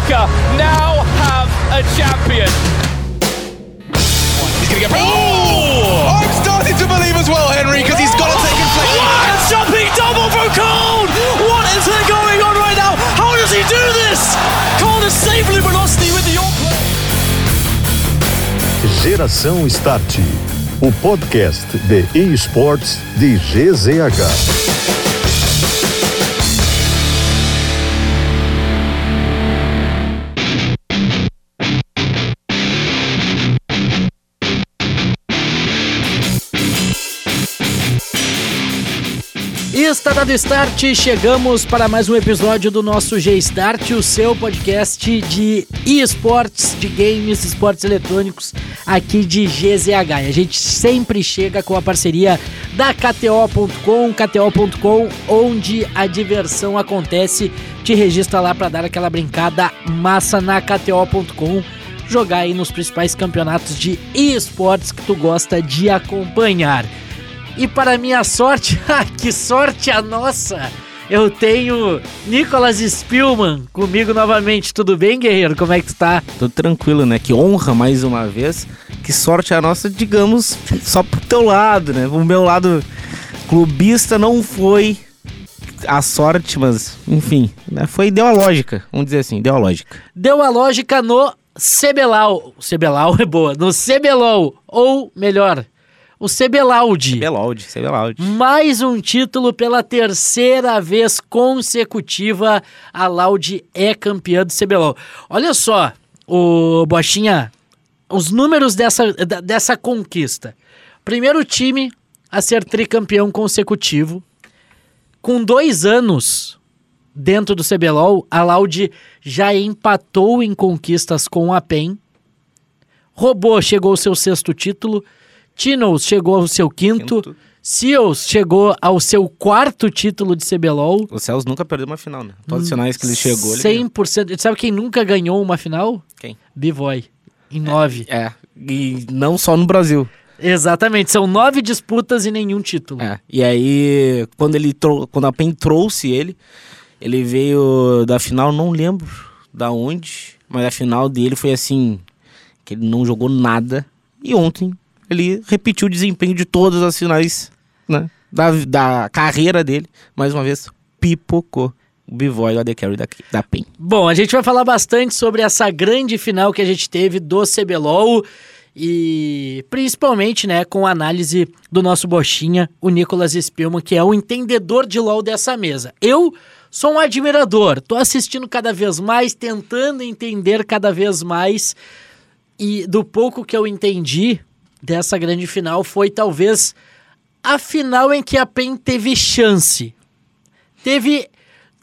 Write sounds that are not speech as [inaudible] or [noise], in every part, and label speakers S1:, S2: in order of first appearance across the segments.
S1: America now have a champion.
S2: He's going to get. Oh! I'm starting to believe as well, Henry, because he's got to take inflection.
S3: What a jumping oh, double from Cole! What is going on right now? How does he do this? Cole is safely velocity with the all play.
S4: Geração Start, o podcast de esportes de GZH.
S5: Está dado start, chegamos para mais um episódio do nosso G-Start, o seu podcast de esportes, de games, esportes eletrônicos aqui de GZH. E a gente sempre chega com a parceria da KTO.com, KTO.com, onde a diversão acontece. Te registra lá para dar aquela brincada massa na KTO.com jogar aí nos principais campeonatos de esportes que tu gosta de acompanhar. E para minha sorte, [laughs] ah, que sorte a nossa! Eu tenho Nicolas Spielman comigo novamente. Tudo bem, guerreiro? Como é que tu tá?
S6: Tudo tranquilo, né? Que honra mais uma vez. Que sorte a nossa, digamos, só pro teu lado, né? O meu lado clubista não foi a sorte, mas enfim, né? Foi ideológica, vamos dizer assim, ideológica.
S5: Deu a lógica no Cebelau. Cebelau é boa. No Cebelol, ou melhor, o Cebelaudi.
S6: Belaude, Belaude.
S5: Mais um título pela terceira vez consecutiva. A Laude é campeã do CBLOL. Olha só, o Bochinha, os números dessa, dessa conquista. Primeiro time a ser tricampeão consecutivo. Com dois anos dentro do CBLOL, a Laude já empatou em conquistas com a PEN. Robô chegou ao seu sexto título. Tinos chegou ao seu quinto.
S6: Quinto.
S5: Seals chegou ao seu quarto título de CBLOL.
S6: O Celso nunca perdeu uma final, né? Todos os finais que ele chegou, ele ganhou.
S5: 100%. Sabe quem nunca ganhou uma final?
S6: Quem?
S5: Bivoy. Em nove.
S6: É, e não só no Brasil.
S5: Exatamente. São nove disputas e nenhum título.
S6: É. E aí, quando ele quando a PEN trouxe ele, ele veio da final, não lembro da onde, mas a final dele foi assim, que ele não jogou nada. E ontem ele repetiu o desempenho de todas as finais, né, da, da carreira dele. Mais uma vez, pipocou o Bivoy da The Carry da, da PEN.
S5: Bom, a gente vai falar bastante sobre essa grande final que a gente teve do CBLOL e principalmente, né, com a análise do nosso bochinha, o Nicolas Spielman, que é o entendedor de LoL dessa mesa. Eu sou um admirador, tô assistindo cada vez mais, tentando entender cada vez mais e do pouco que eu entendi dessa grande final foi talvez a final em que a PEN teve chance. Teve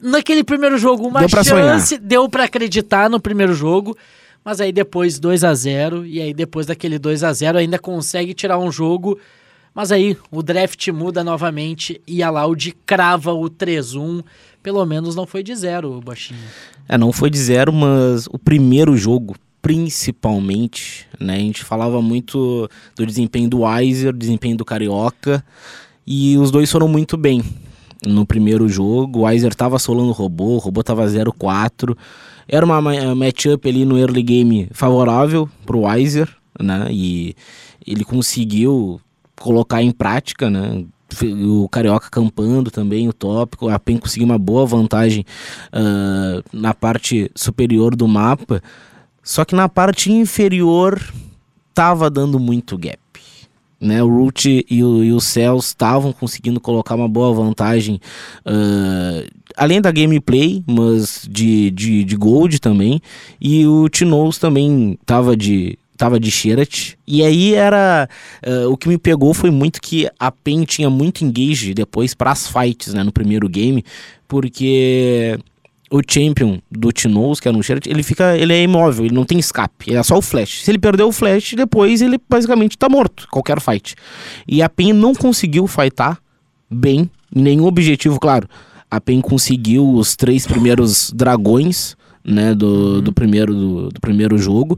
S5: naquele primeiro jogo uma
S6: Deu pra
S5: chance, deu pra acreditar no primeiro jogo, mas aí depois 2 a 0 e aí depois daquele 2 a 0 ainda consegue tirar um jogo, mas aí o draft muda novamente e a Loud crava o 3-1, pelo menos não foi de zero, baixinho.
S6: É, não foi de zero, mas o primeiro jogo, principalmente, né? A gente falava muito do desempenho do Weiser, do desempenho do Carioca, e os dois foram muito bem no primeiro jogo. O Weiser tava solando o robô, o robô tava 0-4. Era uma ma- matchup ali no early game favorável pro Weiser, né? E ele conseguiu colocar em prática, né? O Carioca campando também, o tópico. A PEN conseguiu uma boa vantagem ah, na parte superior do mapa. Só que na parte inferior tava dando muito gap. Né, o Root e o, e o Cells estavam conseguindo colocar uma boa vantagem, ah, além da gameplay, mas de, de, de gold também. E o Tinoz também tava de, tava de Sherat. E aí era. ah, o que me pegou foi muito que a PEN tinha muito engage depois para as fights né, no primeiro game, porque o champion do Tinoz, que era um Sherat, ele fica. ele é imóvel, ele não tem escape, é só o flash. Se ele perder o flash, depois ele basicamente tá morto, qualquer fight. E a PEN não conseguiu fightar bem, nenhum objetivo, claro. A PEN conseguiu os três primeiros dragões, né, do, do, primeiro, do, do primeiro jogo.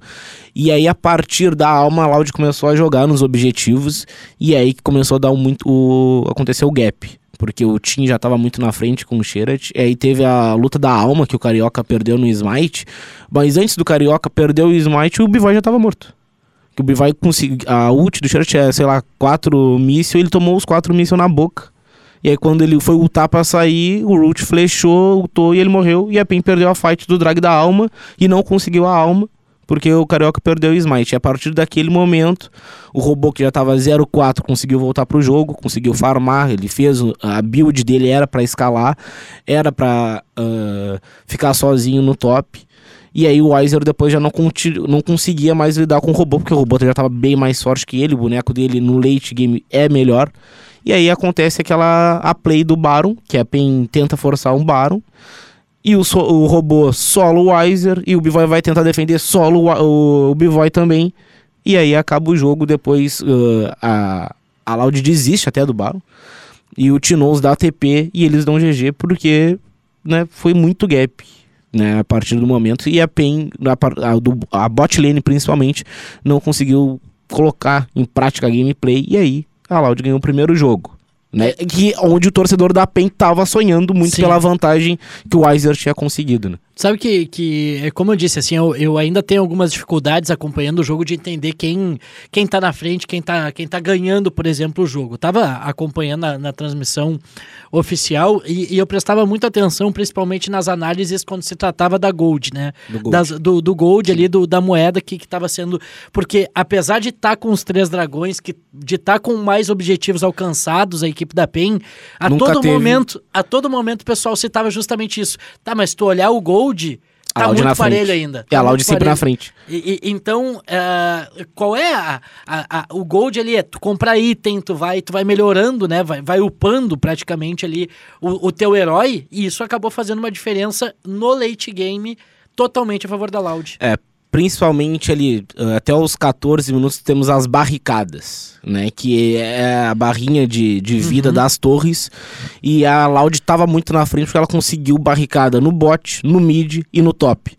S6: E aí, a partir da alma, a Loud começou a jogar nos objetivos. E aí que começou a dar um muito. O, aconteceu o gap. Porque o Tim já tava muito na frente com o Sherat. E aí teve a luta da alma que o Carioca perdeu no Smite. Mas antes do Carioca perder o Smite, o Bivai já tava morto. Que o Bivai conseguiu. A ult do Sherat é, sei lá, quatro mísseis, ele tomou os quatro mísseis na boca. E aí quando ele foi ultar pra sair, o Root flechou, ultou e ele morreu. E a PEN perdeu a fight do Drag da Alma e não conseguiu a alma. Porque o Carioca perdeu o Smite. E a partir daquele momento, o robô que já tava 0-4 conseguiu voltar pro jogo, conseguiu farmar, ele fez. o- A build dele era pra escalar, era pra ah, ficar sozinho no top. E aí o Weiser depois já não, não conseguia mais lidar com o robô, porque o robô já tava bem mais forte que ele, o boneco dele no late game é melhor. E aí acontece aquela a play do Baron, que a PEN tenta forçar um Baron. E o, so- o robô solo o Weiser, e o Bivoy vai tentar defender solo o, o, Bivoy também. E aí acaba o jogo, depois ah, a, a Loud desiste até do Baron. E o Tinoz dá TP e eles dão GG porque né, foi muito gap. Né, a partir do momento, e a PEN, a, a, do, a bot lane principalmente, não conseguiu colocar em prática a gameplay, e aí a Loud ganhou o primeiro jogo. Né? Que, onde o torcedor da PEN tava sonhando muito
S5: Sim.
S6: pela vantagem que o Weiser tinha conseguido. Né?
S5: Sabe que, que é como eu disse, assim, eu, eu ainda tenho algumas dificuldades acompanhando o jogo de entender quem, quem tá na frente, quem tá, quem tá ganhando, por exemplo, o jogo. Eu tava acompanhando na, na transmissão oficial e, e eu prestava muita atenção, principalmente nas análises quando se tratava da Gold, né?
S6: Do Gold.
S5: Das- do, do Gold ali, do, da moeda que, que tava sendo. Porque apesar de estar com os três dragões, que, de estar com mais objetivos alcançados, a equipe da PEN, a
S6: Nunca
S5: todo
S6: teve-
S5: momento, a todo momento o pessoal citava justamente isso. Tá, mas tu olhar o Gold,
S6: A
S5: tá
S6: Loud
S5: muito parelho ainda.
S6: E a
S5: Tá
S6: Loud
S5: muito
S6: sempre
S5: parelho.
S6: na frente.
S5: E- e- então, eh, qual é a, a- a- o gold ali? É tu comprar item, tu vai, tu vai melhorando, né? Vai, vai upando praticamente ali o, o teu herói. E isso acabou fazendo uma diferença no late game totalmente a favor da Loud.
S6: É, principalmente ali, uh, até os 14 minutos temos as barricadas, né? Que é a barrinha de, de vida das torres. E a Loud tava muito na frente porque ela conseguiu barricada no bot, no mid e no top.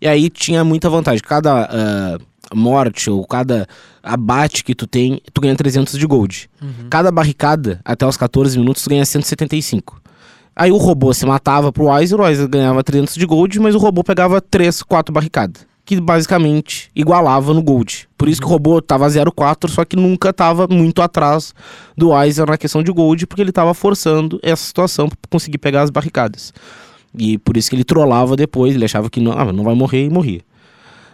S6: E aí tinha muita vantagem. Cada ah, morte ou cada abate que tu tem, tu ganha 300 de gold. Cada barricada, até os 14 minutos, tu ganha 175. Aí o robô se matava pro Weiser, o Weiser ganhava 300 de gold, mas o robô pegava 3, 4 barricadas. Que basicamente igualava no gold. Por isso que o robô tava 0,4, só que nunca tava muito atrás do Weiser na questão de gold, porque ele tava forçando essa situação pra conseguir pegar as barricadas. E por isso que ele trollava depois, ele achava que não, ah, não vai morrer e morria.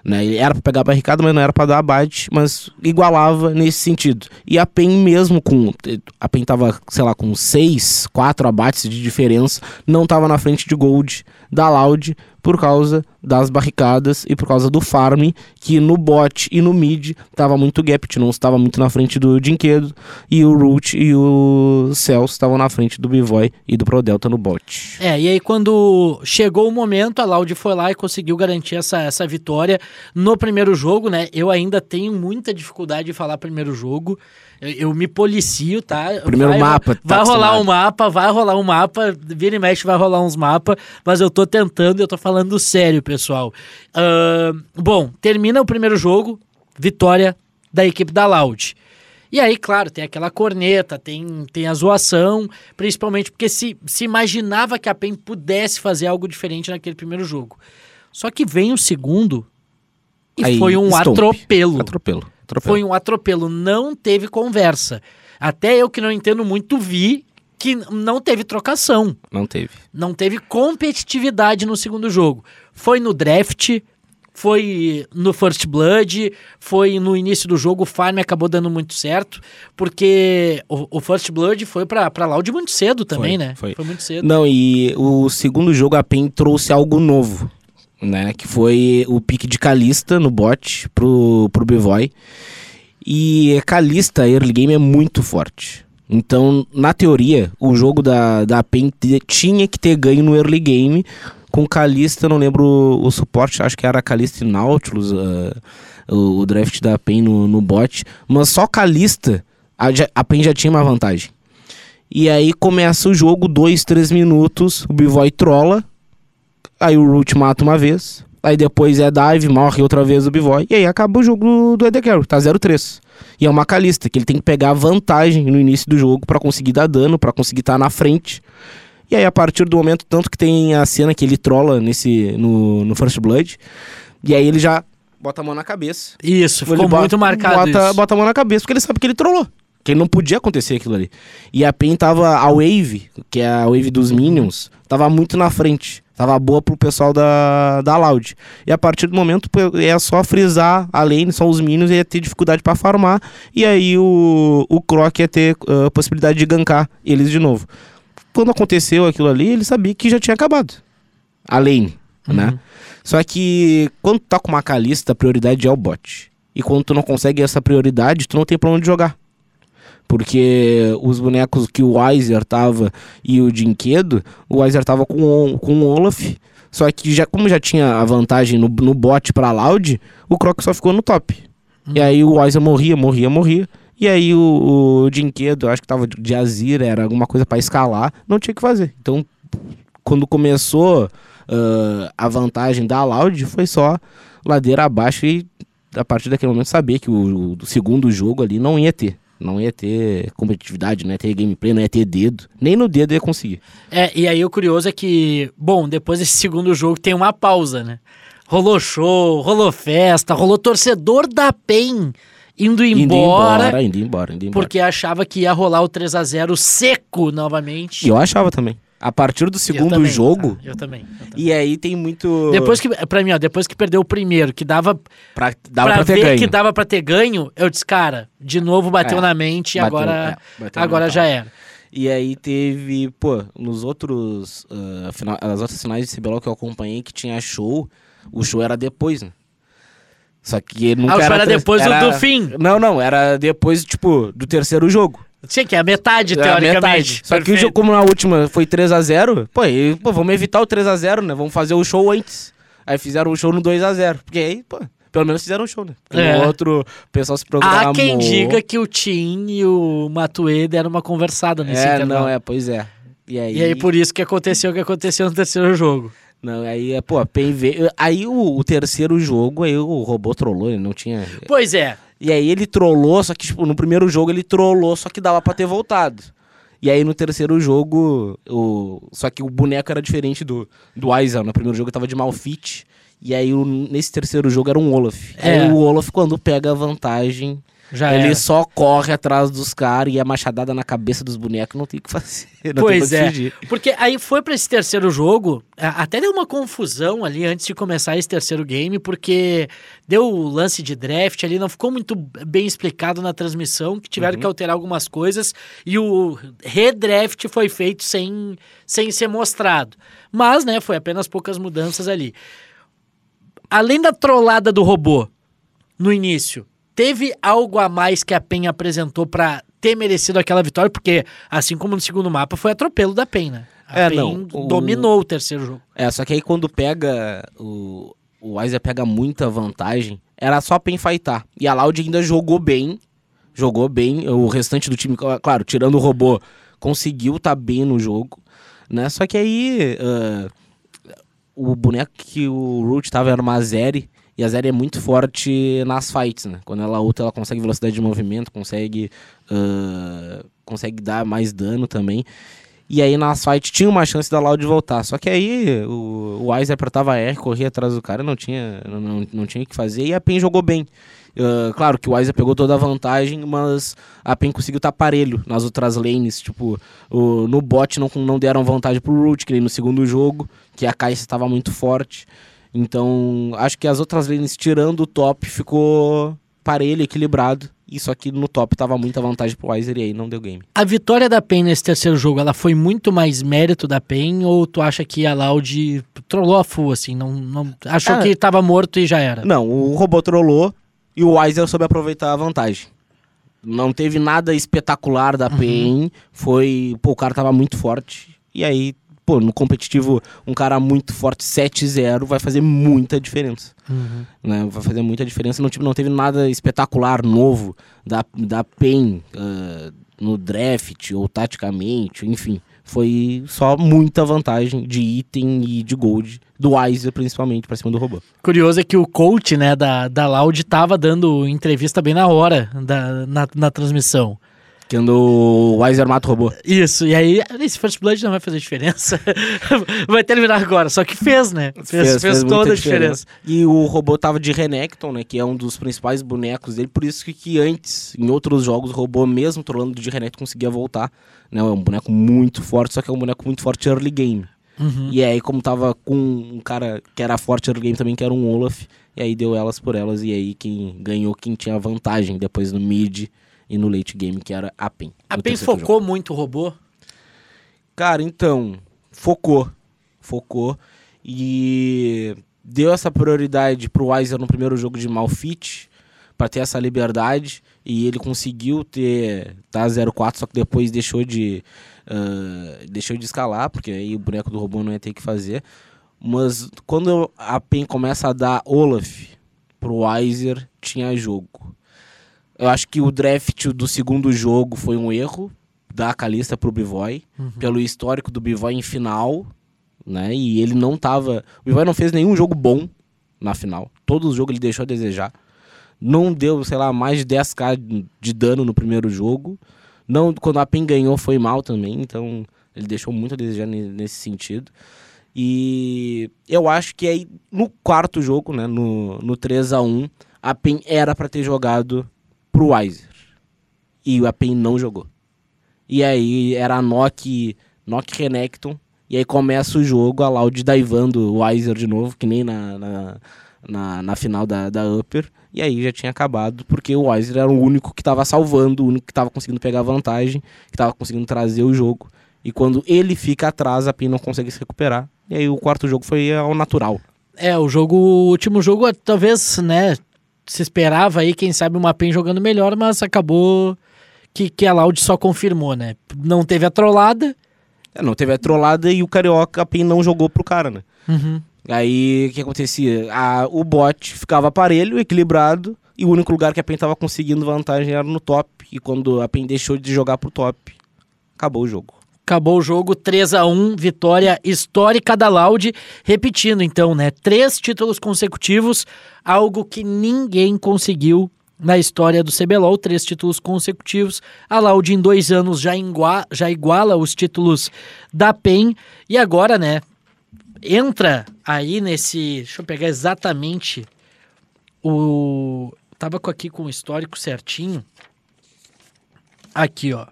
S6: Né? Ele era pra pegar a barricada, mas não era pra dar abate, mas igualava nesse sentido. E a PEN mesmo com. A PEN tava, sei lá, com 6, 4 abates de diferença, não tava na frente de Gold da Loud por causa das barricadas e por causa do farm, que no bot e no mid tava muito gap, não estava muito na frente do Dinquedo, e o Root e o Celso estavam na frente do Bivoy e do Pro Delta no bot.
S5: É, e aí quando chegou o momento, a Loud foi lá e conseguiu garantir essa, essa vitória no primeiro jogo, né? Eu ainda tenho muita dificuldade de falar primeiro jogo. Eu, eu me policio, tá?
S6: Primeiro
S5: vai,
S6: mapa, tá
S5: Vai rolar
S6: acostumado.
S5: um mapa, vai rolar um mapa, vira e mexe vai rolar uns mapas, mas eu tô tentando eu tô falando sério, pessoal. Ahn, bom, termina o primeiro jogo, vitória da equipe da Loud. E aí, claro, tem aquela corneta, tem, tem a zoação, principalmente porque se, se imaginava que a PEN pudesse fazer algo diferente naquele primeiro jogo. Só que vem o segundo e
S6: Aí,
S5: foi um
S6: stomp.
S5: atropelo.
S6: Atropelo. Atropelo.
S5: Foi um atropelo, não teve conversa. Até eu que não entendo muito vi que não teve trocação,
S6: Não teve.
S5: não teve competitividade no segundo jogo. Foi no draft, foi no First Blood, foi no início do jogo, o farm acabou dando muito certo, porque o, o First Blood foi pra, pra Loud muito cedo também,
S6: Foi,
S5: né?
S6: foi.
S5: Foi muito cedo.
S6: Não, e o segundo jogo a PEN trouxe algo novo, né? Que foi o pique de Kalista no bot pro, pro Bivoy. E Kalista, early game, é muito forte. Então, na teoria, o jogo da, da PEN tinha que ter ganho no early game. Com Kalista, não lembro o, o suporte, acho que era Kalista e Nautilus, ah, o, o draft da PEN no, no bot. Mas só Kalista, a, a PEN já tinha uma vantagem. E aí começa o jogo, dois, três minutos, o Bivoy trola, aí o Root mata uma vez, aí depois é dive, morre outra vez o Bivoy, e aí acaba o jogo do, ED tá 0-3. E é uma calista, que ele tem que pegar vantagem no início do jogo pra conseguir dar dano, pra conseguir estar na frente. E aí, a partir do momento, tanto que tem a cena que ele trola nesse, no, no First Blood, e aí ele já bota a mão na cabeça.
S5: Isso, ficou
S6: bota-
S5: muito marcado
S6: bota,
S5: isso.
S6: bota a mão na cabeça, porque ele sabe que ele trollou. Que não podia acontecer aquilo ali. E a PEN tava. A Wave, que é a Wave dos Minions, tava muito na frente. Tava boa pro pessoal da, da Loud. E a partir do momento é só frisar a lane, só os Minions, ia ter dificuldade pra farmar. E aí o, o Croc ia ter ah, possibilidade de gankar eles de novo. Quando aconteceu aquilo ali, ele sabia que já tinha acabado. A lane, né? Só que quando tu tá com uma calista, a prioridade é o bot. E quando tu não consegue essa prioridade, tu não tem pra onde jogar. Porque os bonecos que o Weiser tava e o Dinquedo, o Weiser tava com, o- com o Olaf. Só que já, como já tinha a vantagem no, no bot pra Loud, o Croc só ficou no top. E aí o Weiser morria, morria, morria. E aí o, o Dinquedo, acho que tava de- Azir, era alguma coisa pra escalar, não tinha o que fazer. Então, quando começou ah, a vantagem da Loud, foi só ladeira abaixo e a partir daquele momento saber que o, o segundo jogo ali não ia ter. Não ia ter competitividade, não ia ter gameplay, não ia ter dedo. Nem no dedo ia conseguir.
S5: É, e aí o curioso é que, bom, depois desse segundo jogo tem uma pausa, né? Rolou show, rolou festa, rolou torcedor da PEN indo
S6: Indo
S5: embora,
S6: embora, indo embora, indo embora.
S5: porque achava que ia rolar o 3 a 0 seco novamente.
S6: E eu achava também. A partir do
S5: Eu
S6: segundo
S5: também,
S6: jogo,
S5: tá? Eu também. eu também.
S6: e aí tem muito...
S5: Depois que, pra mim, ó, depois que perdeu o primeiro, que dava
S6: Pra, dava
S5: pra,
S6: pra, ter
S5: ver
S6: ganho.
S5: que dava pra ter ganho, eu disse, cara, de novo bateu
S6: É,
S5: na mente e agora,
S6: é,
S5: agora já era.
S6: E aí teve, pô, nos outros. ah, final, as outras finais de CBLOL que eu acompanhei que tinha show, o show era depois, né? Só que nunca
S5: Ah, era
S6: trans-
S5: depois do- do fim.
S6: Não, não, era depois, tipo, do terceiro jogo.
S5: Sim, que é a metade,
S6: Era a
S5: teoricamente.
S6: metade. Só que o
S5: Perfeito.
S6: jogo, como na última foi 3x0, pô, e, pô, vamos evitar o 3x0, né? Vamos fazer o show antes. Aí fizeram o show no 2x0. Porque aí, pô, pelo menos fizeram o show, né? Porque
S5: É.
S6: outro, o pessoal se programou.
S5: Há quem diga que o Tim e o Matuê deram uma conversada nesse
S6: É,
S5: intervalo.
S6: não, é, pois é. E aí,
S5: E aí, por isso que aconteceu o que aconteceu no terceiro jogo.
S6: Não, aí, é, pô, a veio. Aí o, o terceiro jogo, aí o robô trollou, ele não tinha.
S5: Pois é.
S6: E aí ele trollou, só que, tipo, no primeiro jogo ele trollou, só que dava pra ter voltado. E aí no terceiro jogo, o... só que o boneco era diferente do, do Aizel. No primeiro jogo ele tava de Malfit. E aí o- nesse terceiro jogo era um Olaf.
S5: É.
S6: Aí o Olaf, quando pega a vantagem,
S5: Já
S6: ele
S5: era.
S6: só corre atrás dos caras e a machadada na cabeça dos bonecos não tem o que fazer. [laughs] Não
S5: Pois é.
S6: fugir.
S5: Porque aí foi pra esse terceiro jogo, até deu uma confusão ali antes de começar esse terceiro game, porque deu o lance de draft ali, não ficou muito bem explicado na transmissão, que tiveram que alterar algumas coisas, e o redraft foi feito sem, sem ser mostrado. Mas, né, foi apenas poucas mudanças ali. Além da trollada do robô no início, teve algo a mais que a PEN apresentou pra ter merecido aquela vitória? Porque, assim como no segundo mapa, foi atropelo da PEN, né? A
S6: É,
S5: PEN
S6: não, o-
S5: dominou o terceiro jogo.
S6: É, só que aí quando pega. O, o Weiser pega muita vantagem, era só pen fightar. E a Loud ainda jogou bem. Jogou bem. O restante do time, cla- claro, tirando o robô, conseguiu tá bem no jogo. Né? Só que aí. ah, o boneco que o Root tava era uma Zeri. E a Zeri é muito forte nas fights, né? Quando ela ulta, ela consegue velocidade de movimento, consegue. ah, consegue dar mais dano também. E aí nas fights tinha uma chance da Loud voltar. Só que aí o, o apertava R, corria atrás do cara, não tinha, não, não, não tinha o que fazer. E a PEN jogou bem. Ah, claro que o Wise pegou toda a vantagem, mas a PEN conseguiu estar parelho nas outras lanes. Tipo, o- no bot não, não deram vantagem pro Root, que nem no segundo jogo, que a Kai'Sa estava muito forte. Então, acho que as outras lanes, tirando o top, ficou parelho, equilibrado. E só que no top tava muita vantagem pro Weiser e aí não deu game.
S5: A vitória da PEN nesse terceiro jogo, ela foi muito mais mérito da PEN ou tu acha que a Loud trollou a full, assim, não, não achou
S6: Ah.
S5: que tava morto e já era?
S6: Não, o robô trollou e o Weiser soube aproveitar a vantagem. Não teve nada espetacular da PEN, foi, pô, o cara tava muito forte. E aí, pô, no competitivo, um cara muito forte 7-0 vai fazer muita diferença. Né? Vai fazer muita diferença. Não, tipo, não teve nada espetacular novo da, da PEN ah, no draft ou taticamente, enfim. foi só muita vantagem de item e de gold, do Weiser principalmente, pra cima do robô.
S5: Curioso é que o coach, né, da, da Loud tava dando entrevista bem na hora da, na, na transmissão.
S6: Que o Weiser mata o robô.
S5: Isso, e aí esse First Blood não vai fazer diferença. [laughs] vai terminar agora, só que fez, né? Fez, fez, toda
S6: muita
S5: a diferença.
S6: E o robô tava de Renekton, né? Que é um dos principais bonecos dele. Por isso que, que antes, em outros jogos, o robô, mesmo trolando de Renekton, conseguia voltar. Né? É um boneco muito forte, só que é um boneco muito forte early game.
S5: Uhum.
S6: E aí, como tava com um cara que era forte early game também, que era um Olaf, e aí deu elas por elas. E aí quem ganhou, quem tinha vantagem depois no mid e no late game, que era a PEN.
S5: A PEN focou muito o robô?
S6: Cara, então, focou. Focou. E deu essa prioridade pro Weiser no primeiro jogo de Malfit, para ter essa liberdade. E ele conseguiu ter tá 0-4, só que depois deixou de. ah, deixou de escalar, porque aí o boneco do robô não ia ter que fazer. Mas quando a PEN começa a dar Olaf pro Weiser, tinha jogo. Eu acho que o draft do segundo jogo foi um erro da Calista pro Bivoy, pelo histórico do Bivoy em final, né? E ele não tava. O Bivoy não fez nenhum jogo bom na final. Todos os jogos ele deixou a desejar. Não deu, sei lá, mais de 10k de dano no primeiro jogo. Não, quando a PEN ganhou foi mal também, então ele deixou muito a desejar ne- nesse sentido. E eu acho que aí no quarto jogo, né, no, no 3 a 1 a PEN era pra ter jogado pro Weiser. E a PEN não jogou. E aí era a Nock, Nock Renekton. E aí começa o jogo, a Loud daivando o Weiser de novo, que nem na, na, na, na final da, da Upper. E aí já tinha acabado, porque o Weiser era o único que tava salvando, o único que tava conseguindo pegar vantagem, que tava conseguindo trazer o jogo. E quando ele fica atrás, a PEN não consegue se recuperar. E aí o quarto jogo foi ao natural.
S5: É, o jogo, o último jogo, talvez, né, se esperava aí, quem sabe, uma PEN jogando melhor, mas acabou que, que a Loud só confirmou, né? Não teve a trollada.
S6: É, não teve a trollada e o Carioca, a PEN não jogou pro cara, né? Aí o que acontecia? A, o bot ficava parelho, equilibrado, e o único lugar que a PEN tava conseguindo vantagem era no top. E quando a PEN deixou de jogar pro top, acabou o jogo.
S5: Acabou o jogo 3 a 1 vitória histórica da Loud. Repetindo, então, né? Três títulos consecutivos, algo que ninguém conseguiu na história do CBLOL. Três títulos consecutivos. A Loud, em dois anos, já, ingua- já iguala os títulos da PEN. E agora, né? Entra aí nesse. Deixa eu pegar exatamente o. Tava aqui com o histórico certinho. Aqui, ó.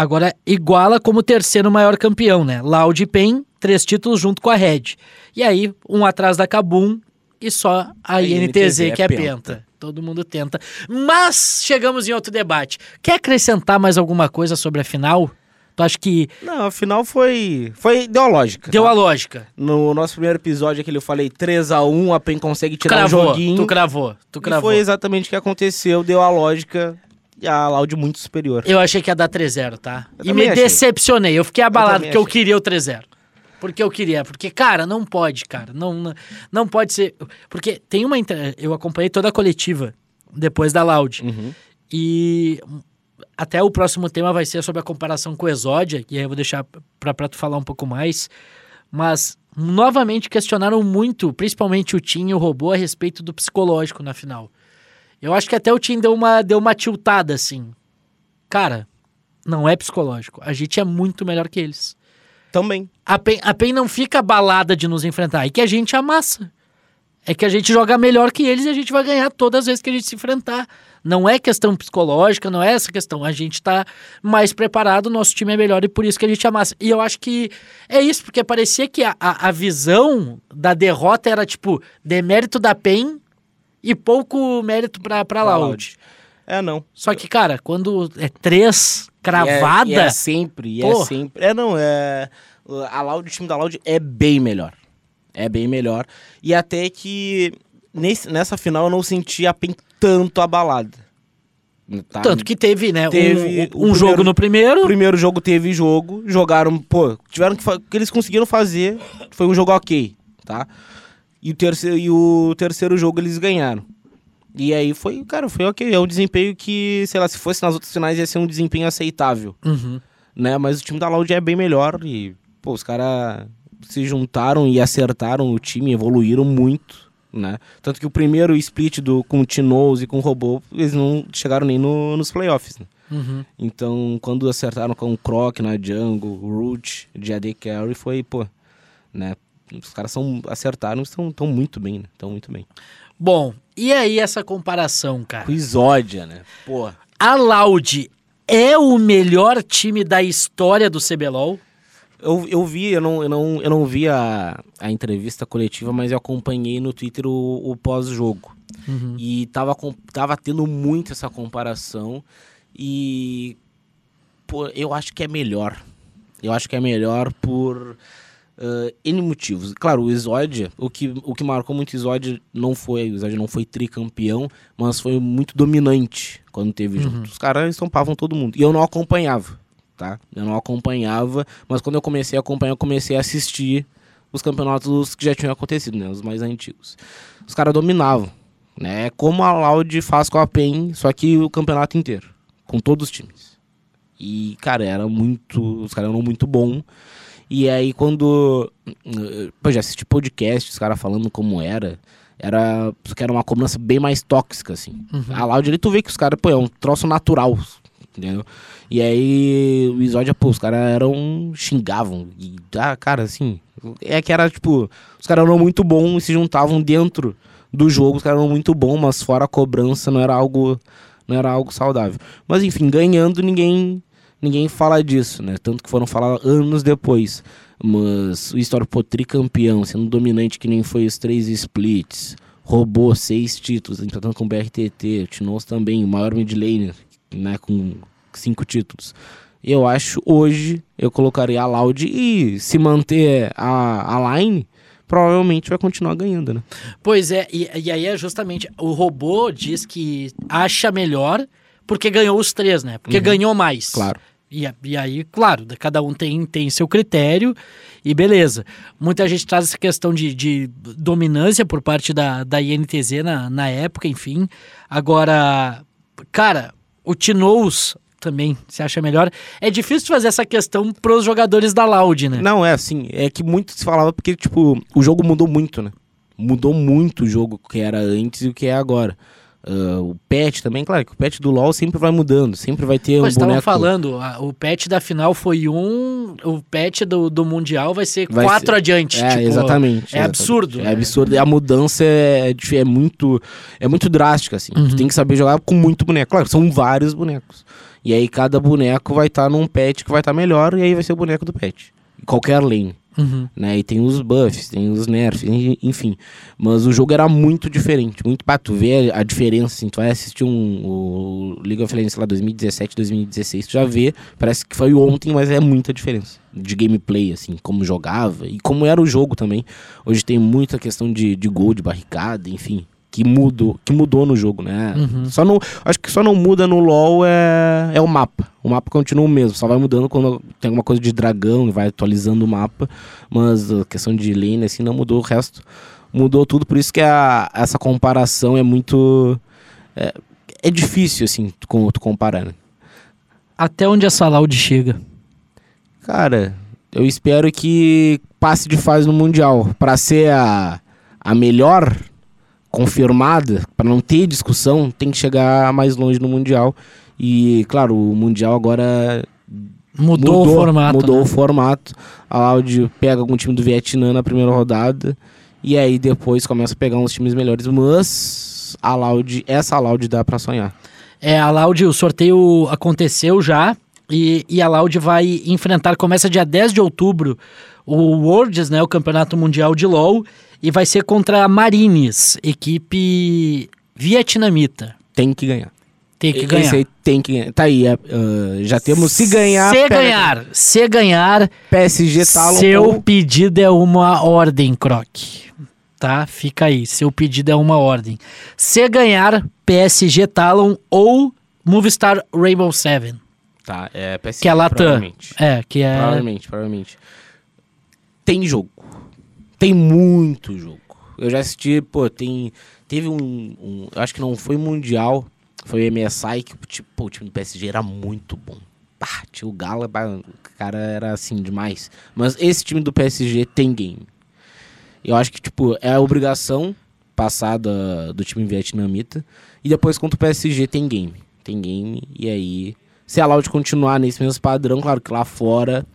S5: Agora iguala como terceiro maior campeão, né? Loud e PEN, três títulos junto com a Red. E aí, um atrás da Kabum e só a, INTZ, que é penta. Todo mundo tenta. Mas chegamos em outro debate. Quer acrescentar mais alguma coisa sobre a final? Tu acha que
S6: Não, afinal foi. Foi ideológica.
S5: deu
S6: tá?
S5: a lógica?
S6: No nosso primeiro episódio aquele eu falei 3x1, a PEN consegue tirar
S5: cravou,
S6: um joguinho.
S5: tu cravou, tu
S6: E
S5: cravou.
S6: foi exatamente o que aconteceu, deu a lógica e a Loud muito superior.
S5: Eu achei que ia dar 3-0, tá?
S6: Eu
S5: e me
S6: achei.
S5: decepcionei. Eu fiquei abalado
S6: também
S5: porque eu
S6: achei.
S5: queria o 3-0. Porque eu queria. Porque, cara, não pode, cara. Não, não, pode ser. Porque tem uma. Eu acompanhei toda a coletiva depois da Loud.
S6: Uhum.
S5: E até o próximo tema vai ser sobre a comparação com o Exódia. E aí eu vou deixar pra, pra tu falar um pouco mais. Mas novamente questionaram muito, principalmente o Tim e o robô, a respeito do psicológico na final. Eu acho que até o Tim deu uma, deu uma tiltada, assim. Cara, não é psicológico. A gente é muito melhor que eles.
S6: Também.
S5: A PEN, a PEN não fica abalada de nos enfrentar. É que a gente amassa. É que a gente joga melhor que eles e a gente vai ganhar todas as vezes que a gente se enfrentar. Não é questão psicológica, não é essa questão. A gente tá mais preparado, nosso time é melhor e por isso que a gente amassa. E eu acho que é isso, porque parecia que a, a, a visão da derrota era tipo demérito da PEN e pouco mérito pra, pra Loud.
S6: É, não.
S5: Só que, cara, quando é três
S6: E é-
S5: cravada.
S6: E é, sempre, e é sempre. É, não, é. A Loud, o time da Loud é bem melhor. É bem melhor. E até que nesse, nessa final eu não senti a PEN tanto abalada. Tá?
S5: Tanto que teve, né? um-
S6: Teve
S5: um,
S6: o
S5: jogo
S6: primeiro-
S5: no primeiro.
S6: O primeiro jogo teve jogo, jogaram, pô, tiveram que o que eles conseguiram fazer foi um jogo ok, tá? E o terceiro e o terceiro jogo eles ganharam. E aí foi, cara, foi ok, é um desempenho que, sei lá, se fosse nas outras finais ia ser um desempenho aceitável.
S5: Uhum.
S6: né? Mas o time da Loud é bem melhor e, pô, os caras se juntaram e acertaram o time, evoluíram muito, né? Tanto que o primeiro split do, com o Tinoz e com o Robô, eles não chegaram nem no, nos playoffs, né? Então, quando acertaram com o Croc na jungle, o Root, de AD Carry, foi, pô, né? Os caras são, acertaram estão tão muito bem, né? Estão muito bem.
S5: Bom, e aí essa comparação, cara?
S6: O Exódia, né? Pô,
S5: A Loud é o melhor time da história do CBLOL?
S6: Eu, eu vi, eu não, eu não, eu não vi a, a entrevista coletiva, mas eu acompanhei no Twitter o, o pós-jogo. E tava, tava tendo muito essa comparação. E pô, eu acho que é melhor. Eu acho que é melhor por ah, N motivos. Claro, o Exódia, o que, o que marcou muito o Exódia não foi, o Exódia não foi tricampeão, mas foi muito dominante quando teve junto. Os caras estampavam todo mundo. E eu não acompanhava, tá? Eu não acompanhava, mas quando eu comecei a acompanhar, eu comecei a assistir os campeonatos que já tinham acontecido, né? Os mais antigos. Os caras dominavam, né? Como a Loud faz com a PEN, só que o campeonato inteiro, com todos os times. E, cara, era muito. Os caras eram muito bom. E aí, quando. Pô, já assisti podcast, os caras falando como era. Era. Que era uma cobrança bem mais tóxica, assim. A Loud tu vê que os caras, pô, é um troço natural. Entendeu? E aí, o Exódia, pô, os caras eram. xingavam. E, ah, cara, assim. É que era, tipo. Os caras eram muito bons e se juntavam dentro do jogo. Os caras eram muito bons, mas fora a cobrança não era algo. Não era algo saudável. Mas enfim, ganhando, ninguém ninguém fala disso, né? Tanto que foram falar anos depois. Mas o pô, tricampeão, sendo dominante que nem foi os três splits, roubou seis títulos, empatando com o BRTT, o Tinoz também, o maior mid laner, né? Com cinco títulos. Eu acho hoje eu colocaria a Loud e se manter a, a line, provavelmente vai continuar ganhando, né?
S5: Pois é, e, e aí é justamente. O robô diz que acha melhor porque ganhou os três, né? Porque ganhou mais.
S6: Claro.
S5: E, e aí, claro, da- cada um tem, tem seu critério e beleza. Muita gente traz essa questão de, de dominância por parte da, da INTZ na, na época, enfim. Agora, cara, o Tinous também se acha melhor. É difícil fazer essa questão pros jogadores da Loud, né?
S6: Não, é assim, é que muito se falava porque, tipo, o jogo mudou muito, né? Mudou muito o jogo que era antes e o que é agora. Ah, o patch também, claro que o patch do LoL sempre vai mudando, sempre vai ter um
S5: Pois estavam
S6: boneco...
S5: falando, a- o patch da final foi um, o patch do, do Mundial vai ser
S6: Vai
S5: quatro
S6: ser-
S5: adiante.
S6: É,
S5: tipo,
S6: exatamente.
S5: É
S6: exatamente.
S5: absurdo.
S6: É
S5: né?
S6: absurdo. E a mudança é, dif- é muito é muito drástica, assim.
S5: Uhum.
S6: Tu tem que saber jogar com muito boneco. Claro, são vários bonecos. E aí cada boneco vai estar num patch que vai estar melhor e aí vai ser o boneco do. Em qualquer lane.
S5: Uhum.
S6: né? E tem os buffs, tem os nerfs, en- enfim. Mas o jogo era muito diferente, muito pra tu ver a diferença, assim, tu vai assistir um o League of Legends lá 2017, 2016, tu já vê, parece que foi ontem, mas é muita diferença de gameplay, assim, como jogava e como era o jogo também. Hoje tem muita questão de, de gol, de barricada, enfim. Que mudou, que mudou no jogo, né? Só não, acho que só não muda no LoL é, é o mapa. O mapa continua o mesmo, só vai mudando quando tem alguma coisa de dragão e vai atualizando o mapa. Mas a questão de lane, assim, não mudou o resto. Mudou tudo, por isso que a, essa comparação é muito. É, é difícil, assim, tu, tu comparar, né?
S5: Até onde essa Loud chega?
S6: Cara, eu espero que passe de fase no Mundial. Pra ser a, a melhor confirmada, pra não ter discussão, tem que chegar mais longe no Mundial. E, claro, o Mundial agora
S5: Mudou, o formato.
S6: Mudou
S5: né?
S6: o formato. A Loud pega algum time do Vietnã na primeira rodada. E aí depois começa a pegar uns times melhores. Mas a Loud, essa Loud dá pra sonhar.
S5: É, a Loud, o sorteio aconteceu já. E, e a Loud vai enfrentar, começa dia 10 de outubro, o Worlds, né, o Campeonato Mundial de LoL, e vai ser contra a Marines, equipe vietnamita.
S6: Tem que ganhar.
S5: Tem que
S6: Esse
S5: ganhar.
S6: aí tem que ganhar. Tá aí, ah, já temos. Se ganhar.
S5: Se ganhar, se ganhar,
S6: PSG Talon.
S5: seu
S6: ou-
S5: pedido é uma ordem, Croc. Tá? Fica aí. Seu pedido é uma ordem. Se ganhar, PSG Talon ou Movistar Rainbow Seven.
S6: Tá, é PSG.
S5: Que é Latam.
S6: Provavelmente.
S5: É, que é.
S6: Provavelmente, provavelmente. Tem jogo. Tem muito jogo. Eu já assisti, pô, tem. Teve um. um- acho que não foi mundial. Foi o MSI que tipo, pô, o time do PSG era muito bom. pá, tinha o Gala, o cara era assim demais. Mas esse time do PSG tem game. Eu acho que, tipo, é a obrigação passada do time vietnamita. E depois contra o PSG tem game. Tem game. E aí, se a Loud continuar nesse mesmo padrão, claro que lá fora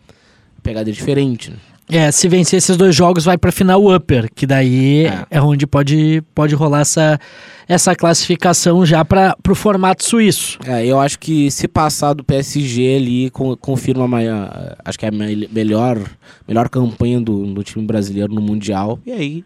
S6: a pegada é diferente, né?
S5: É, se vencer esses dois jogos, vai pra final upper, que daí é,
S6: É.
S5: onde pode, pode rolar essa, essa classificação já para pro formato suíço.
S6: É, eu acho que se passar do PSG ali, con- confirma a maior, acho que é a me- melhor, melhor campanha do, do time brasileiro no Mundial. E aí,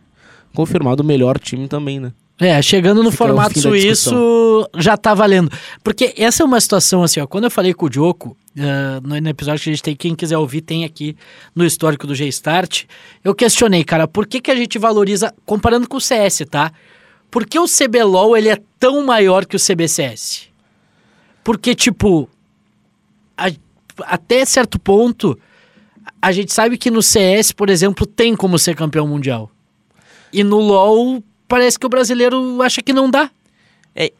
S6: confirmado o melhor time também, né?
S5: É, chegando no
S6: Fica
S5: formato suíço, já tá valendo. Porque essa é uma situação assim, ó. Quando eu falei com o Diogo, ah, no, no episódio que a gente tem, quem quiser ouvir, tem aqui no histórico do G-Start. Eu questionei, cara, por que, que a gente valoriza, comparando com o CS, tá? Por que o CBLOL ele é tão maior que o CBCS? Porque, tipo, a- até certo ponto, a gente sabe que no CS, por exemplo, tem como ser campeão mundial. E no LoL, parece que o brasileiro acha que não dá.
S6: É,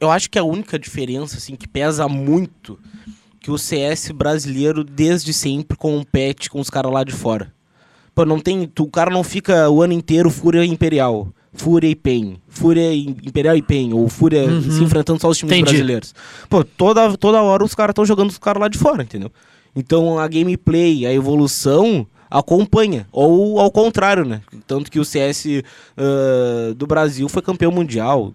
S6: eu- acho que a única diferença, assim, que pesa muito, que o CS brasileiro desde sempre compete com os caras lá de fora. Pô, não tem. tu- o cara não fica o ano inteiro Fúria Imperial. Fúria e PEN. Fúria e- Imperial e PEN. Ou Fúria se enfrentando só os times
S5: Uhum. Entendi.
S6: brasileiros. Pô, toda, toda hora os caras estão jogando os caras lá de fora, entendeu? Então a gameplay, a evolução acompanha. Ou ao contrário, né? Tanto que o CS ah, do Brasil foi campeão mundial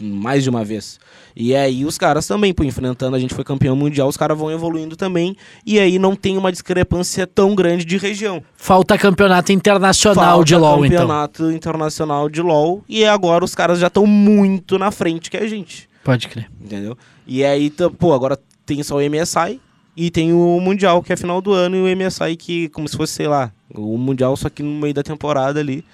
S6: mais de uma vez. E aí os caras também, pô, enfrentando, a gente foi campeão mundial, os caras vão evoluindo também. E aí não tem uma discrepância tão grande de região.
S5: Falta campeonato internacional
S6: Falta
S5: de LoL, então.
S6: campeonato internacional de LoL. E agora os caras já estão muito na frente que a gente.
S5: Pode crer.
S6: Entendeu? E aí, pô, agora tem só o MSI e tem o Mundial, que é final do ano, e o MSI que, como se fosse, sei lá, o Mundial só que no meio da temporada ali.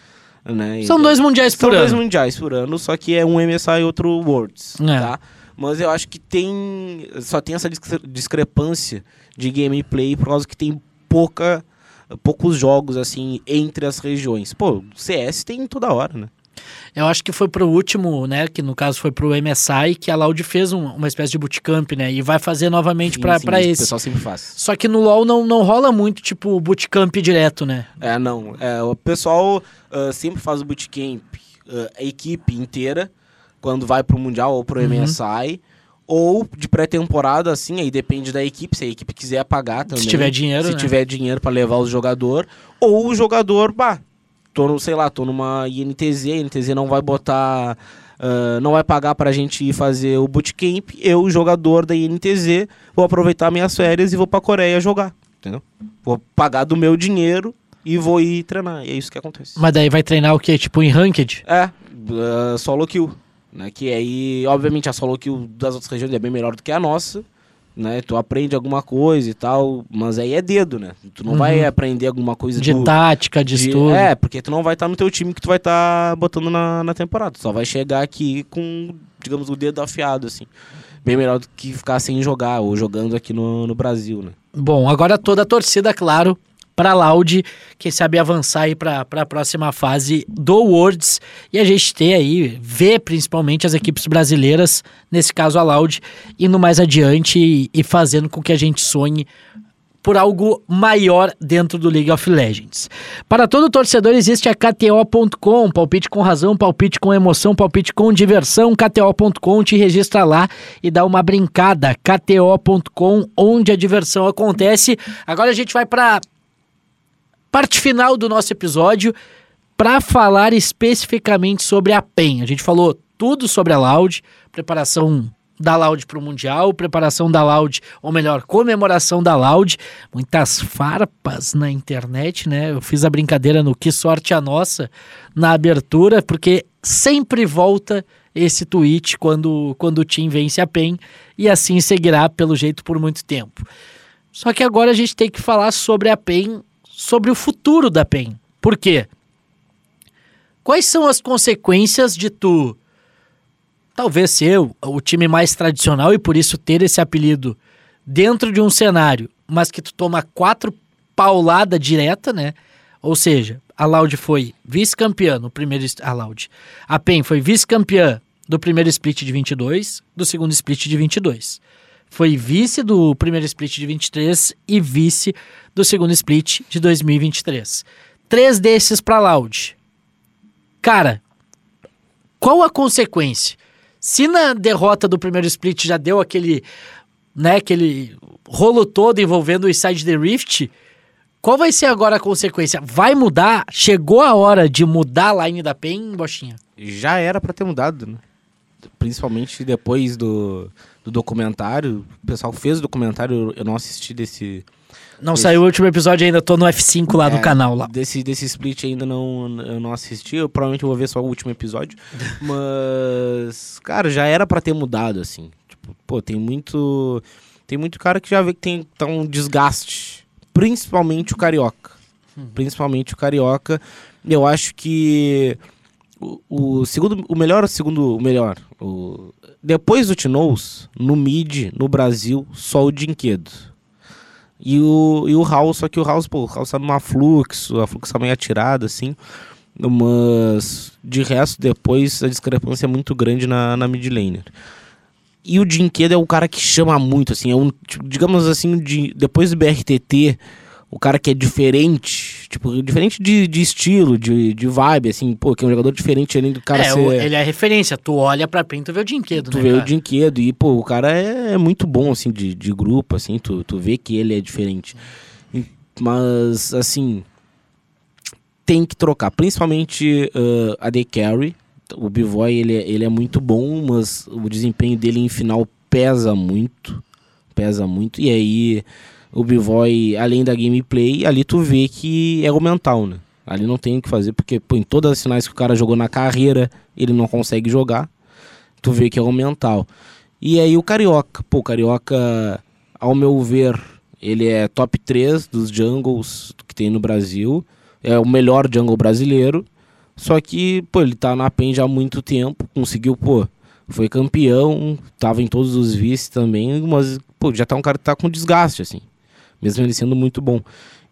S6: Né?
S5: São dois mundiais
S6: São
S5: por
S6: dois
S5: ano.
S6: mundiais por ano, só que é um MSI e outro Worlds,
S5: É.
S6: tá? Mas eu acho que tem... Só tem essa discre- discrepância de gameplay por causa que tem pouca... Poucos jogos, assim, entre as regiões. Pô, CS tem toda hora, né?
S5: Eu acho que foi pro último, né? Que no caso foi pro MSI, que a Loud fez um- uma espécie de bootcamp, né? E vai fazer novamente
S6: Sim,
S5: pra,
S6: sim,
S5: pra
S6: isso O
S5: esse.
S6: pessoal sempre faz.
S5: Só que no LoL não, não rola muito, tipo, bootcamp direto, né?
S6: É, não. É, o pessoal ah, sempre faz o bootcamp, ah, a equipe inteira, quando vai pro Mundial ou pro MSI. Ou de pré-temporada, assim, aí depende da equipe, se a equipe quiser pagar também.
S5: tiver dinheiro,
S6: Se
S5: né?
S6: tiver dinheiro pra levar o jogador. Ou o jogador, bah, tô no, sei lá, tô numa INTZ, a INTZ não vai botar. ah, não vai pagar pra gente ir fazer o bootcamp. Eu, jogador da INTZ, vou aproveitar minhas férias e vou pra Coreia jogar. Entendeu? Vou pagar do meu dinheiro e vou ir treinar. E é isso que acontece.
S5: Mas daí vai treinar o quê? Tipo, em Ranked?
S6: É, ah, solo kill. Né? Que aí, obviamente, a solo kill das outras regiões é bem melhor do que a nossa. Né? Tu aprende alguma coisa e tal, mas aí é dedo, né? Tu não vai aprender alguma coisa
S5: De
S6: do-
S5: tática, de,
S6: de-
S5: estudo.
S6: É, porque tu não vai estar no teu time que tu vai estar botando na, na temporada. Tu só vai chegar aqui com, digamos, o dedo afiado, assim. Bem melhor do que ficar sem jogar, ou jogando aqui no, no Brasil, né?
S5: Bom, agora toda a torcida, claro, pra Loud, quem sabe avançar aí pra, pra próxima fase do Worlds e a gente ter aí, ver principalmente as equipes brasileiras, nesse caso a Loud, indo mais adiante e, e fazendo com que a gente sonhe por algo maior dentro do League of Legends. Para todo torcedor existe a KTO.com, palpite com razão, palpite com emoção, palpite com diversão, KTO.com, te registra lá e dá uma brincada, KTO.com, onde a diversão acontece. Agora a gente vai para parte final do nosso episódio para falar especificamente sobre a PEN. A gente falou tudo sobre a Loud, preparação da Loud para o Mundial, preparação da Loud, ou melhor, comemoração da Loud, muitas farpas na internet, né? Eu fiz a brincadeira no Que Sorte a Nossa na abertura, porque sempre volta esse tweet quando, quando o Team vence a PEN, e assim seguirá, pelo jeito, por muito tempo. Só que agora a gente tem que falar sobre a PEN, sobre o futuro da PEN. Por quê? Quais são as consequências de tu talvez ser o, o time mais tradicional e por isso ter esse apelido dentro de um cenário, mas que tu toma quatro paulada direta, né? Ou seja, a Loud foi vice-campeã no primeiro a Loud. A PEN foi vice-campeã do primeiro split de 22, do segundo split de 22. Foi vice do primeiro split de 23 e vice do segundo split de 2023. Três desses para Loud. Cara, qual a consequência? Se na derrota do primeiro split já deu aquele, né, aquele rolo todo envolvendo o Side the Rift, qual vai ser agora a consequência? Vai mudar? Chegou a hora de mudar a line da PEN, Bochinha?
S6: Já era pra ter mudado, né? Principalmente depois do, do documentário. O pessoal fez o documentário, eu não assisti desse.
S5: Não
S6: Esse-
S5: saiu o último episódio ainda, tô no F5 lá no
S6: É,
S5: canal lá.
S6: Desse, desse split ainda não, eu não assisti. Eu provavelmente vou ver só o último episódio. [laughs] Mas, cara, já era pra ter mudado, assim. Tipo, pô, tem muito. Tem muito cara que já vê que tem tá um desgaste. Principalmente o carioca. Principalmente o carioca. Eu acho que. O, o segundo. O melhor, o segundo. O melhor. O, depois do Tinoz, no mid, no Brasil, só o Dinquedo. E o, e o House, só que o House, pô, o House tá numa fluxo, a fluxo tá meio atirada, assim. Mas de resto, depois a discrepância é muito grande na, na mid laner. E o Dinquedo é o cara que chama muito, assim, é um, tipo, digamos assim, de, depois do BRTT, o cara que é diferente, tipo, diferente de, de estilo, de, de vibe, assim, pô, que é um jogador diferente além do cara
S5: é,
S6: ser...
S5: o- ele é referência. Tu olha pra PEN, tu vê o Dinquedo,
S6: Tu
S5: né,
S6: vê o
S5: cara?
S6: Dinquedo e, pô, o cara é, é muito bom, assim, de, de grupo, assim, tu, tu vê que ele é diferente. Mas, assim, tem que trocar, principalmente ah, a The Carry. O B-Boy, ele, é- ele é muito bom, mas o desempenho dele em final pesa muito, pesa muito. E aí, o B-Boy, além da gameplay, ali tu vê que é o mental, né? Ali não tem o que fazer, porque, pô, em todas as finais que o cara jogou na carreira, ele não consegue jogar tu vê que é o mental. E aí o Carioca, pô, o Carioca, ao meu ver, ele é top 3 dos jungles que tem no Brasil. É o melhor jungle brasileiro. Só que, pô, ele tá na PEN já há muito tempo, conseguiu, pô, foi campeão, tava em todos os vices também, mas, pô, já tá um cara que tá com desgaste, assim. Mesmo ele sendo muito bom.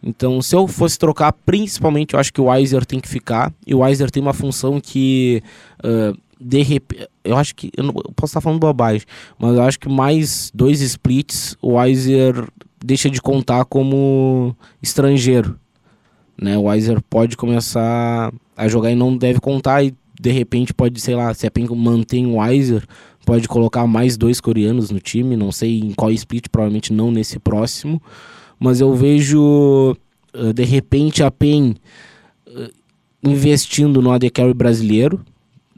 S6: Então, se eu fosse trocar, principalmente, eu acho que o Weiser tem que ficar. E o Weiser tem uma função que, ah, de repente, eu acho que, eu, não, eu posso estar falando bobagem, mas eu acho que mais dois splits, o Weiser deixa de contar como estrangeiro. Né? O Weiser pode começar a jogar e não deve contar e de repente pode, sei lá, se a PEN mantém o Weiser, pode colocar mais dois coreanos no time, não sei em qual split, provavelmente não nesse próximo, mas eu vejo eh, de repente a PEN eh, investindo no AD Carry brasileiro.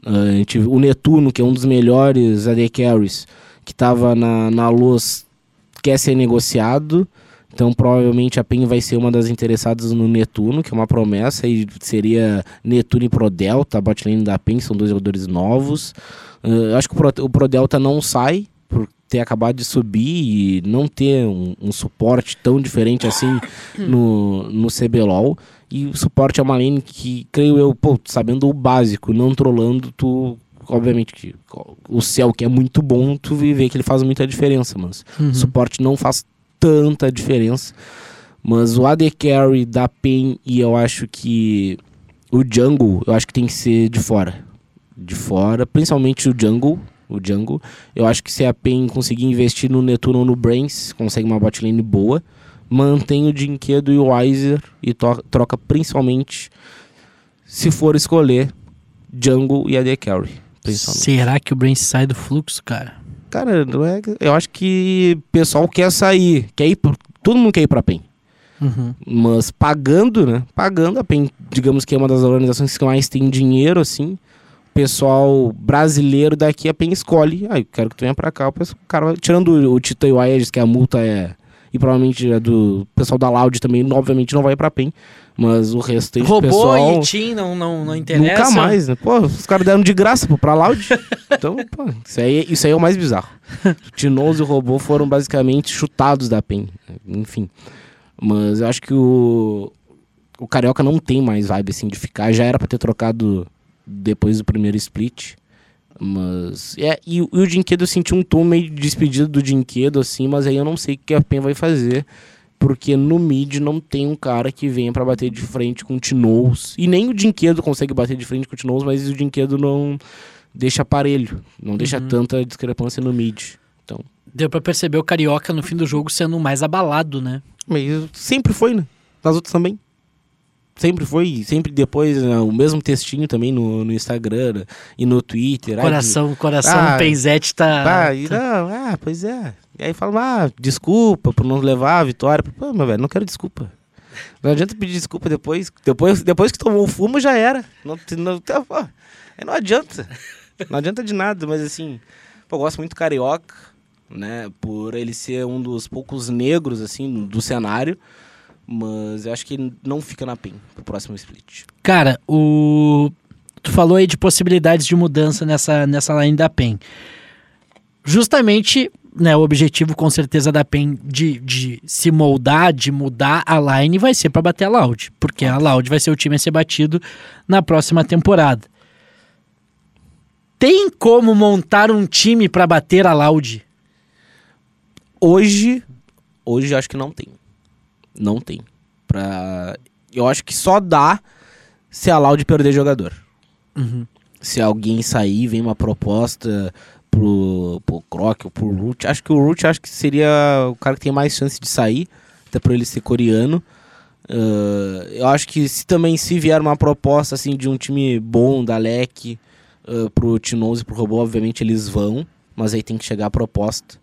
S6: Eh, gente o Netuno, que é um dos melhores AD Carries, que estava na, na luz, quer ser negociado. Então provavelmente a PEN vai ser uma das interessadas no Netuno, que é uma promessa, e seria Netuno e Prodelta, a botlane da PEN, são dois jogadores novos. Eu acho que o, Pro, o Prodelta não sai, por ter acabado de subir e não ter um, um suporte tão diferente assim no, no CBLOL. E o suporte é uma lane que, creio eu, pô, sabendo o básico, não trolando, tu. Obviamente que o céu que é muito bom, tu vê que ele faz muita diferença, mas o suporte não faz tanta diferença. Mas o AD Carry da PEN e eu acho que o Jungle, eu acho que tem que ser de fora. De fora, principalmente o Jungle. O Jungle. Eu acho que se a PEN conseguir investir no Netuno ou no Brains, consegue uma botlane boa. Mantém o Dinquedo e o Weiser e troca principalmente, se for escolher, Jungle e AD Carry.
S5: Será que o Brain sai do fluxo, cara?
S6: Cara, não é, eu acho que o pessoal quer sair, quer ir, pro- todo mundo quer ir pra PEN.
S5: Uhum.
S6: Mas pagando, né? Pagando, a PEN, digamos que é uma das organizações que mais tem dinheiro, assim. Pessoal brasileiro daqui, a PEN escolhe. Ah, eu quero que tu venha pra cá. O, pessoal, o cara, vai- tirando o, Tito e o Aedes, que a multa é... E provavelmente é do pessoal da Loud também, obviamente não vai pra PEN. Mas o restante do
S5: Robô
S6: pessoal...
S5: e Team não, não, não interessa.
S6: Nunca mais, né? Pô, os caras deram de graça pô, pra Loud. [laughs] Então, pô, isso aí, isso aí é o mais bizarro. Tinoz e o Robô foram basicamente chutados da PEN. Enfim. Mas eu acho que o, o Carioca não tem mais vibe assim de ficar. Já era pra ter trocado depois do primeiro split. Mas. É, e, o- e o Dinquedo eu senti um tom meio de despedido do Dinquedo, assim, mas aí eu não sei o que a PEN vai fazer. Porque no mid não tem um cara que venha pra bater de frente com o Tinoz. E nem o Dinquedo consegue bater de frente com o Tinoz, mas o Dinquedo não deixa aparelho. Não deixa tanta discrepância no mid. Então,
S5: Deu pra perceber o Carioca no fim do jogo sendo o mais abalado, né?
S6: Mas sempre foi, né? Nas outras também. Sempre foi, sempre depois né, o mesmo textinho também no, no Instagram né, e no Twitter.
S5: Coração, coração,
S6: Ah,
S5: Penzete tá.
S6: Ah, e não, ah, pois é. E aí fala, ah, desculpa por não levar a vitória. Pô, meu velho, não quero desculpa. Não adianta pedir desculpa depois. Depois, depois que tomou o fumo, já era. Não, não, tá, pô, aí não adianta. Não adianta de nada, mas assim, pô, eu gosto muito do Carioca, né? Por ele ser um dos poucos negros, assim, do cenário. Mas eu acho que não fica na PEN pro próximo split.
S5: Cara, o. Tu falou aí de possibilidades de mudança nessa, nessa line da PEN. Justamente, né, o objetivo com certeza da PEN de, de se moldar, de mudar a line, vai ser para bater a Loud. Porque a Loud vai ser o time a ser batido na próxima temporada. Tem como montar um time para bater a Loud?
S6: Hoje, hoje eu acho que não tem. Não tem. Pra... Eu acho que só dá se a Loud perder jogador. Se alguém sair, vem uma proposta pro, pro Croc ou pro Root. Acho que o Root acho que seria o cara que tem mais chance de sair, até por ele ser coreano. Ah, eu acho que se também se vier uma proposta assim de um time bom da LEC uh, pro T11 e pro Robô, obviamente eles vão, mas aí tem que chegar a proposta.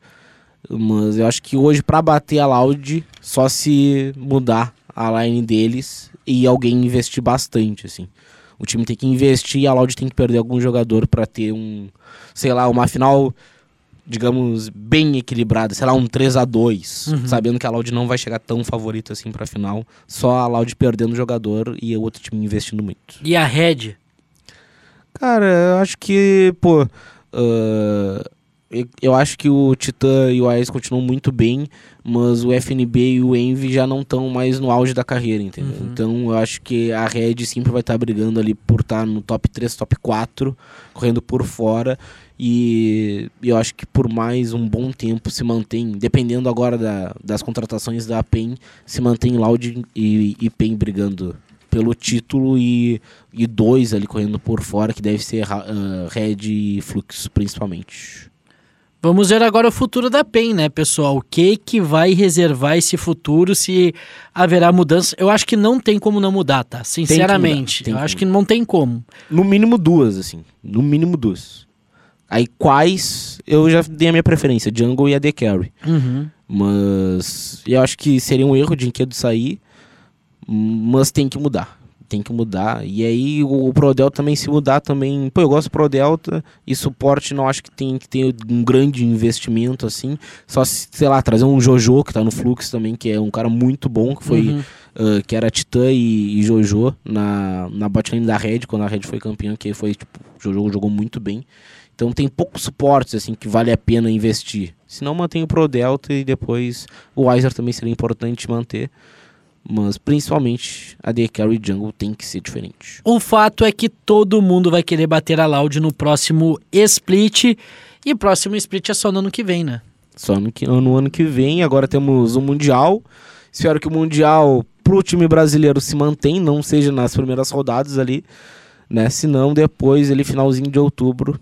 S6: Mas eu acho que hoje pra bater a Loud, só se mudar a line deles e alguém investir bastante, assim. O time tem que investir e a Loud tem que perder algum jogador pra ter um, sei lá, uma final, digamos, bem equilibrada, sei lá, um 3 a 2 sabendo que a Loud não vai chegar tão favorita assim pra final, só a Loud perdendo jogador e o outro time investindo muito.
S5: E a Red?
S6: Cara, eu acho que, pô. ah, eu- acho que o Titã e o AES continuam muito bem, mas o FNB e o Envy já não estão mais no auge da carreira, entendeu? Então eu acho que a Red sempre vai estar brigando ali por estar no top 3, top 4, correndo por fora. E eu acho que por mais um bom tempo se mantém, dependendo agora da- das contratações da PEN, se mantém Loud e, e PEN brigando pelo título e, e dois ali correndo por fora, que deve ser ah, Red e Flux principalmente.
S5: Vamos ver agora o futuro da PEN, né, pessoal? O que que vai reservar esse futuro, se haverá mudança? Eu acho que não tem como não mudar, tá? Sinceramente.
S6: tem
S5: eu acho que
S6: mudar.
S5: não tem como.
S6: No mínimo duas, assim. No mínimo duas. Aí quais eu já dei a minha preferência, Jungle e AD Carry.
S5: Uhum.
S6: Mas eu acho que seria um erro de Enquedo sair, mas tem que mudar. Tem que mudar. E aí o, o Pro Delta também se mudar também. Pô, eu gosto do Pro Delta e suporte não acho que tem que ter um grande investimento assim. Só se, sei lá, trazer um Jojo que tá no Flux também, que é um cara muito bom, que foi
S5: Uhum.
S6: ah, que era Titã e, e Jojo na, na botlane da Red, quando a Red foi campeã, que foi, tipo, Jojo jogou muito bem. Então tem poucos suportes, assim, que vale a pena investir. Se não, mantém o Pro Delta e depois o Weiser também seria importante manter. Mas principalmente a The Carry Jungle tem que ser diferente.
S5: O fato é que todo mundo vai querer bater a Loud no próximo split. E próximo split é só no ano que vem, né?
S6: Só no, que, no ano que vem, agora temos o Mundial. Espero que o Mundial pro time brasileiro se mantenha, não seja nas primeiras rodadas ali, né? Senão depois, ele finalzinho de outubro,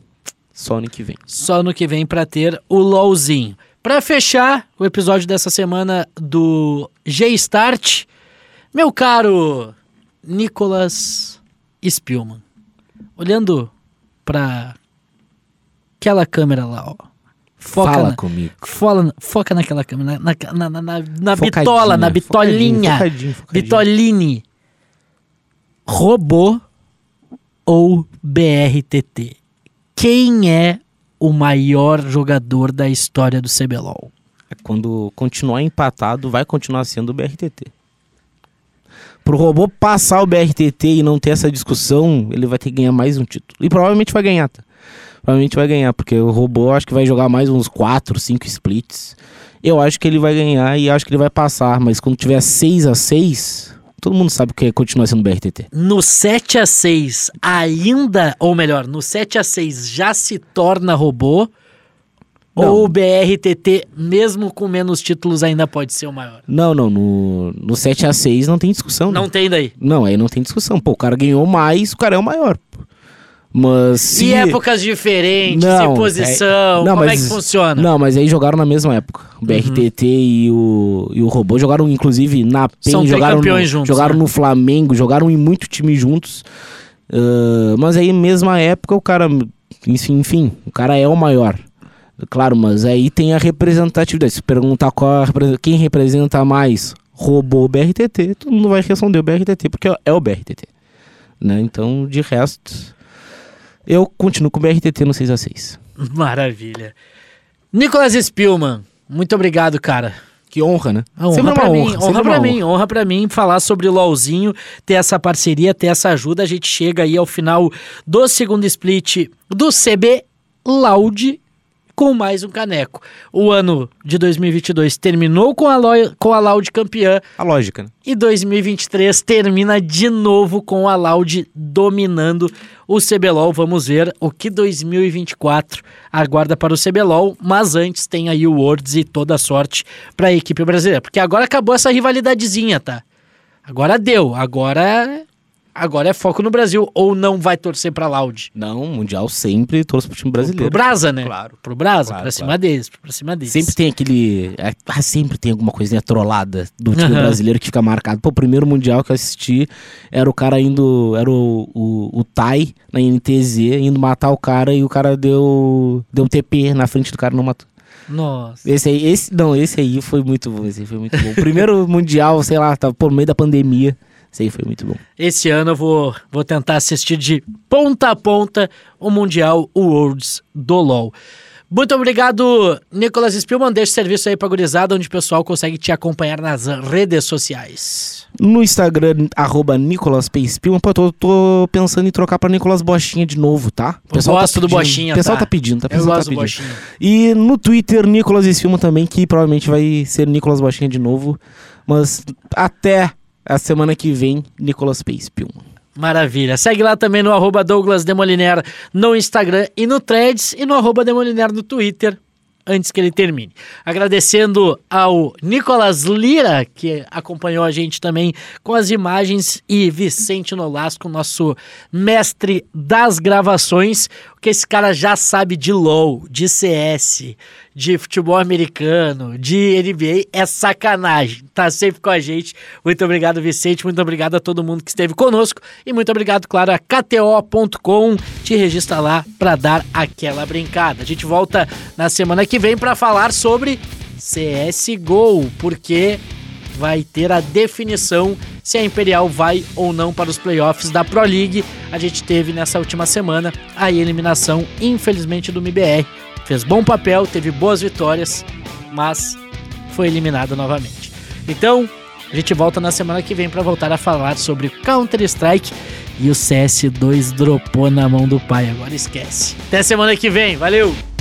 S6: só ano que vem.
S5: Só no que vem pra ter o LOLzinho. Pra fechar o episódio dessa semana do G-Start, meu caro Nicolas Spielman, olhando pra aquela câmera lá, ó. Foca
S6: Fala
S5: na,
S6: comigo.
S5: foca, foca naquela câmera, na, na, na, na, bitola, na bitolinha.
S6: focadinho, focadinho.
S5: Bitoline. Robô ou BRTT? Quem é o maior jogador da história do CBLOL?
S6: Quando continuar empatado, vai continuar sendo o BRTT. Pro robô passar o BRTT e não ter essa discussão, ele vai ter que ganhar mais um título. E provavelmente vai ganhar, tá? Provavelmente vai ganhar, porque o robô acho que vai jogar mais uns 4, 5 splits. Eu acho que ele vai ganhar e acho que ele vai passar, mas quando tiver 6 a 6 todo mundo sabe que é continuar sendo BRTT.
S5: No 7 a 6 ainda, ou melhor, no 7 a 6 já se torna robô?
S6: Não.
S5: Ou o BRTT, mesmo com menos títulos, ainda pode ser o maior?
S6: Não, não, no, no 7 a 6 não tem discussão. né?
S5: Não tem daí.
S6: Não, aí não tem discussão. Pô, o cara ganhou mais, o cara é o maior. pô. Mas se...
S5: E épocas diferentes,
S6: Não,
S5: posição,
S6: é- não,
S5: como é
S6: mas-
S5: que funciona?
S6: Não, mas aí jogaram na mesma época. O BRTT e, o, e o Robô jogaram, inclusive, na PEN,
S5: São
S6: jogaram, no,
S5: juntos,
S6: jogaram
S5: né?
S6: no Flamengo, jogaram em muito time juntos. Ah, mas aí, mesma época, o cara. Enfim, o cara é o maior. Claro, mas aí tem a representatividade. Se perguntar qual a quem representa mais robô ou BRTT, todo mundo vai responder o BRTT, porque é o BRTT. Né? Então, de resto, eu continuo com o BRTT no 6x6. [laughs]
S5: Maravilha. Nicolas Spielman, muito obrigado, cara.
S6: Que honra, né?
S5: A honra
S6: Sempre
S5: pra
S6: uma
S5: mim,
S6: honra,
S5: honra
S6: sempre
S5: pra mim, honra pra mim falar sobre o LOLzinho, ter essa parceria, ter essa ajuda. A gente chega aí ao final do segundo split do CB Loud com mais um caneco. O ano de 2022 terminou com a, Lo- com a Loud campeã
S6: A lógica, né?
S5: e 2023 termina de novo com a Loud dominando o CBLOL. Vamos ver o que 2024 aguarda para o CBLOL, mas antes tem aí o Worlds e toda a sorte para a equipe brasileira, porque agora acabou essa rivalidadezinha, tá? Agora deu, agora agora é foco no Brasil ou não vai torcer para Loud?
S6: Não, Mundial sempre torço pro time
S5: Pro
S6: brasileiro.
S5: Brasa, né?
S6: Claro.
S5: Pro Brasa,
S6: Claro,
S5: pra cima
S6: claro.
S5: deles, pra cima deles.
S6: Sempre tem aquele. é, ah, sempre tem alguma coisinha trollada do time
S5: Aham.
S6: brasileiro que fica marcado. Pô, o primeiro Mundial que eu assisti era o cara indo. Era o, o, o Tai na NTZ indo matar o cara e o cara deu. Deu TP na frente do cara não matou.
S5: Nossa.
S6: Esse aí, esse, não, esse aí foi muito bom. Esse aí foi muito bom. O primeiro [laughs] Mundial, sei lá, tava por meio da pandemia. Esse aí foi muito bom.
S5: Esse ano eu vou, vou tentar assistir de ponta a ponta o Mundial o Worlds do LoL. Muito obrigado, Nicolas Spielman. Deixa o serviço aí pra gurizada, onde o pessoal consegue te acompanhar nas redes sociais.
S6: No Instagram, arroba Nicolas. Pô, tô, tô pensando em trocar pra Nicolas Bochinha de novo, tá? O
S5: Eu gosto do
S6: pedindo.
S5: Bochinha,
S6: O pessoal
S5: tá?
S6: tá pedindo, tá? O
S5: Eu
S6: pessoal
S5: gosto
S6: tá
S5: do
S6: pedindo.
S5: Bochinha.
S6: E no Twitter, Nicolas Espilma também, que provavelmente vai ser Nicolas Bochinha de novo. Mas até a semana que vem, Nicolas Peispilman.
S5: Maravilha. Segue lá também no arroba Douglas Demoliner no Instagram e no Threads e no arroba Demoliner no Twitter, antes que ele termine. Agradecendo ao Nicolas Lira, que acompanhou a gente também com as imagens, e Vicente Nolasco, nosso mestre das gravações, o que esse cara já sabe de LoL, de CS, de futebol americano, de NBA, é sacanagem. Tá sempre com a gente. Muito obrigado, Vicente. Muito obrigado a todo mundo que esteve conosco. E muito obrigado, claro, a KTO.com. Te registra lá para dar aquela brincada. A gente volta na semana que vem para falar sobre CSGO, porque vai ter a definição se a Imperial vai ou não para os playoffs da Pro League. A gente teve nessa última semana a eliminação, infelizmente, do MBR. Fez bom papel, teve boas vitórias, mas foi eliminado novamente. Então, a gente volta na semana que vem para voltar a falar sobre Counter-Strike e o CS2 dropou na mão do pai, agora esquece. Até semana que vem, valeu!